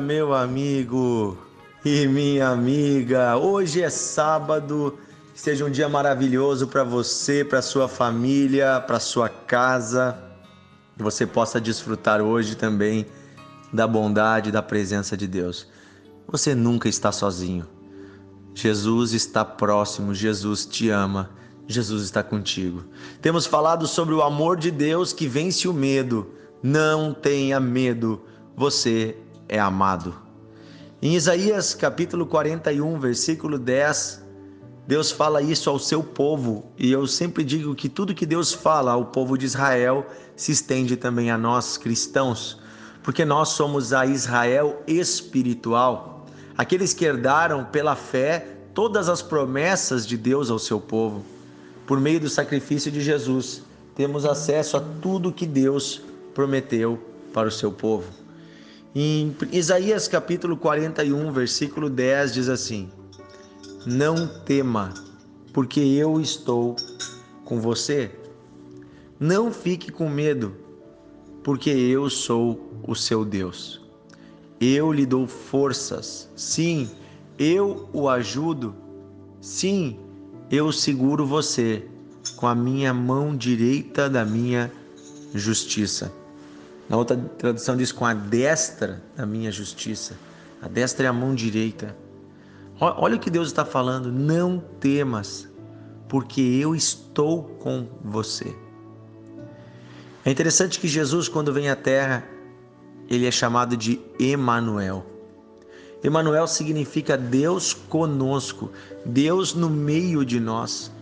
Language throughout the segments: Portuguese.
meu amigo e minha amiga. Hoje é sábado. Seja um dia maravilhoso para você, para sua família, para sua casa. Que você possa desfrutar hoje também da bondade, da presença de Deus. Você nunca está sozinho. Jesus está próximo, Jesus te ama, Jesus está contigo. Temos falado sobre o amor de Deus que vence o medo. Não tenha medo, você é amado. Em Isaías capítulo 41, versículo 10, Deus fala isso ao seu povo, e eu sempre digo que tudo que Deus fala ao povo de Israel se estende também a nós cristãos, porque nós somos a Israel espiritual, aqueles que herdaram pela fé todas as promessas de Deus ao seu povo. Por meio do sacrifício de Jesus, temos acesso a tudo que Deus prometeu para o seu povo. Em Isaías capítulo 41, versículo 10 diz assim: Não tema, porque eu estou com você. Não fique com medo, porque eu sou o seu Deus. Eu lhe dou forças. Sim, eu o ajudo. Sim, eu seguro você com a minha mão direita da minha justiça. Na outra tradução diz com a destra da minha justiça. A destra é a mão direita. Olha o que Deus está falando. Não temas, porque eu estou com você. É interessante que Jesus, quando vem à Terra, ele é chamado de Emanuel. Emanuel significa Deus conosco, Deus no meio de nós.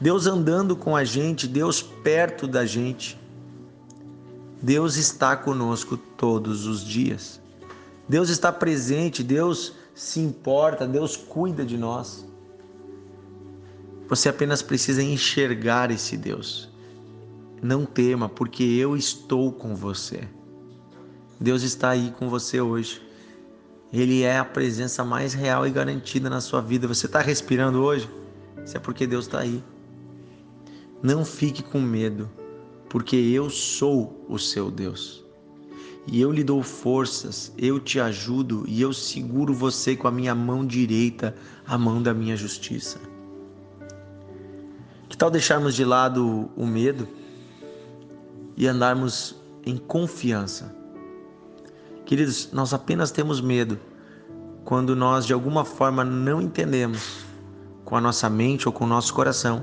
Deus andando com a gente, Deus perto da gente. Deus está conosco todos os dias. Deus está presente, Deus se importa, Deus cuida de nós. Você apenas precisa enxergar esse Deus. Não tema, porque eu estou com você. Deus está aí com você hoje. Ele é a presença mais real e garantida na sua vida. Você está respirando hoje? Isso é porque Deus está aí. Não fique com medo porque eu sou o seu Deus. E eu lhe dou forças, eu te ajudo e eu seguro você com a minha mão direita, a mão da minha justiça. Que tal deixarmos de lado o medo e andarmos em confiança? Queridos, nós apenas temos medo quando nós de alguma forma não entendemos com a nossa mente ou com o nosso coração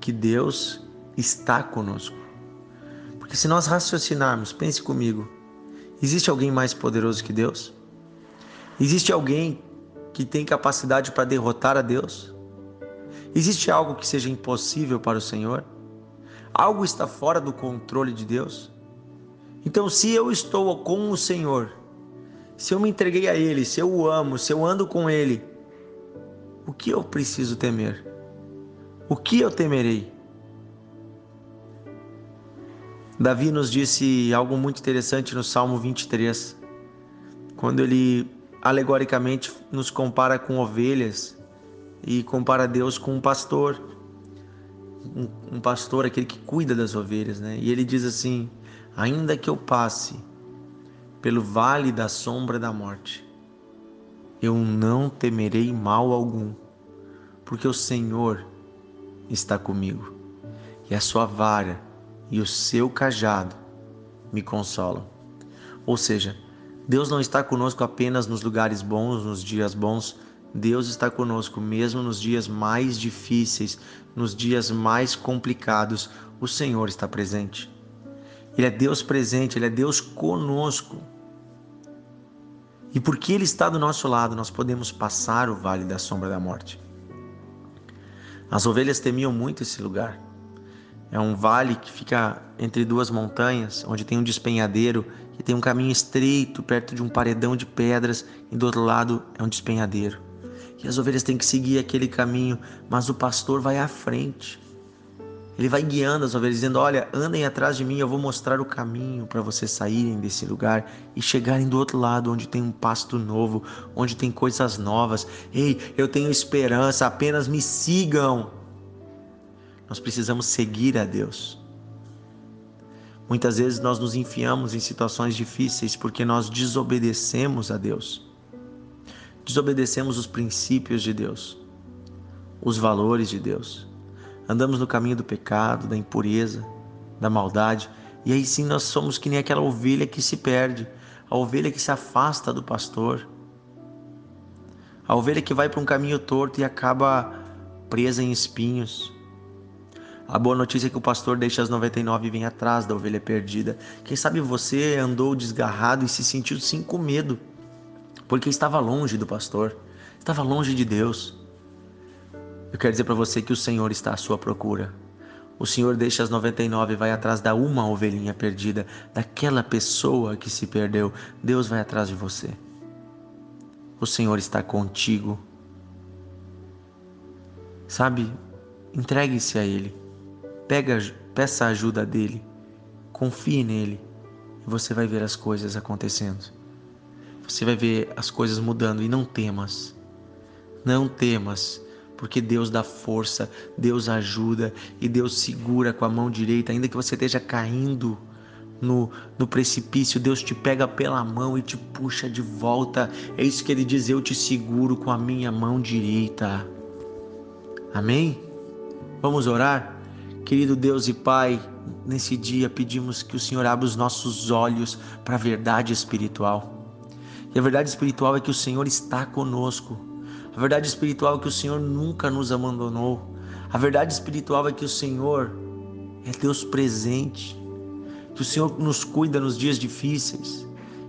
que Deus está conosco. Porque se nós raciocinarmos, pense comigo, existe alguém mais poderoso que Deus? Existe alguém que tem capacidade para derrotar a Deus? Existe algo que seja impossível para o Senhor? Algo está fora do controle de Deus? Então, se eu estou com o Senhor, se eu me entreguei a Ele, se eu o amo, se eu ando com Ele, o que eu preciso temer? O que eu temerei? Davi nos disse algo muito interessante no Salmo 23, quando ele alegoricamente nos compara com ovelhas e compara Deus com um pastor, um, um pastor, aquele que cuida das ovelhas, né? E ele diz assim: Ainda que eu passe pelo vale da sombra da morte, eu não temerei mal algum, porque o Senhor está comigo e a sua vara e o seu cajado me consolam. Ou seja, Deus não está conosco apenas nos lugares bons, nos dias bons, Deus está conosco mesmo nos dias mais difíceis, nos dias mais complicados, o Senhor está presente. Ele é Deus presente, Ele é Deus conosco. E porque Ele está do nosso lado, nós podemos passar o vale da sombra da morte. As ovelhas temiam muito esse lugar. É um vale que fica entre duas montanhas, onde tem um despenhadeiro que tem um caminho estreito perto de um paredão de pedras e do outro lado é um despenhadeiro. E as ovelhas têm que seguir aquele caminho, mas o pastor vai à frente. Ele vai guiando as ovelhas, dizendo: Olha, andem atrás de mim, eu vou mostrar o caminho para vocês saírem desse lugar e chegarem do outro lado, onde tem um pasto novo, onde tem coisas novas. Ei, eu tenho esperança, apenas me sigam. Nós precisamos seguir a Deus. Muitas vezes nós nos enfiamos em situações difíceis porque nós desobedecemos a Deus. Desobedecemos os princípios de Deus, os valores de Deus. Andamos no caminho do pecado, da impureza, da maldade, e aí sim nós somos que nem aquela ovelha que se perde, a ovelha que se afasta do pastor, a ovelha que vai para um caminho torto e acaba presa em espinhos. A boa notícia é que o pastor deixa as 99 e vem atrás da ovelha perdida. Quem sabe você andou desgarrado e se sentiu sim com medo, porque estava longe do pastor, estava longe de Deus. Eu quero dizer para você que o Senhor está à sua procura. O Senhor deixa as 99 e vai atrás da uma ovelhinha perdida, daquela pessoa que se perdeu. Deus vai atrás de você. O Senhor está contigo. Sabe, entregue-se a Ele. Pega, peça a ajuda dele. Confie nele e você vai ver as coisas acontecendo. Você vai ver as coisas mudando e não temas. Não temas, porque Deus dá força, Deus ajuda e Deus segura com a mão direita, ainda que você esteja caindo no, no precipício, Deus te pega pela mão e te puxa de volta. É isso que ele diz: Eu te seguro com a minha mão direita. Amém? Vamos orar? Querido Deus e Pai, nesse dia pedimos que o Senhor abra os nossos olhos para a verdade espiritual. E a verdade espiritual é que o Senhor está conosco. A verdade espiritual é que o Senhor nunca nos abandonou. A verdade espiritual é que o Senhor é Deus presente. Que o Senhor nos cuida nos dias difíceis.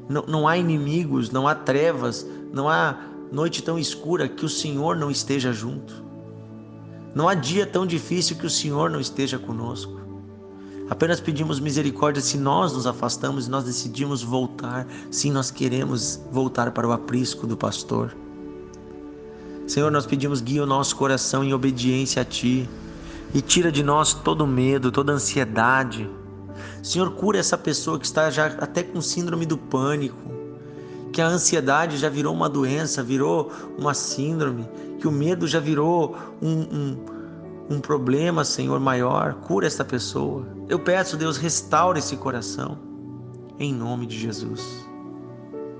Não, não há inimigos, não há trevas, não há noite tão escura que o Senhor não esteja junto. Não há dia tão difícil que o Senhor não esteja conosco. Apenas pedimos misericórdia se nós nos afastamos e nós decidimos voltar, sim, nós queremos voltar para o aprisco do pastor. Senhor, nós pedimos guia o nosso coração em obediência a Ti e tira de nós todo medo, toda ansiedade. Senhor, cura essa pessoa que está já até com síndrome do pânico, que a ansiedade já virou uma doença, virou uma síndrome, que o medo já virou um, um, um problema, Senhor, maior. Cura esta pessoa. Eu peço, Deus, restaure esse coração. Em nome de Jesus.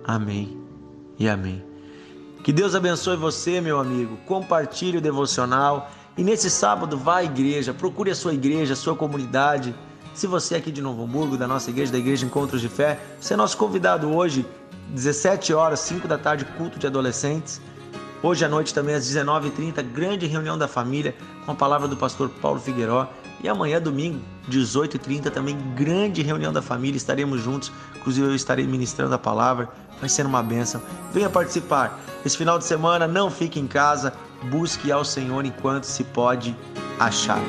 Amém e amém. Que Deus abençoe você, meu amigo. Compartilhe o devocional. E nesse sábado, vá à igreja, procure a sua igreja, a sua comunidade. Se você é aqui de Novo Hamburgo, da nossa igreja, da Igreja Encontros de Fé, você é nosso convidado hoje 17 horas, 5 da tarde, culto de adolescentes. Hoje à noite também às 19h30, grande reunião da família com a palavra do pastor Paulo Figueiró. E amanhã, domingo, 18h30, também grande reunião da família. Estaremos juntos, inclusive eu estarei ministrando a palavra. Vai ser uma bênção. Venha participar. Esse final de semana, não fique em casa. Busque ao Senhor enquanto se pode achar.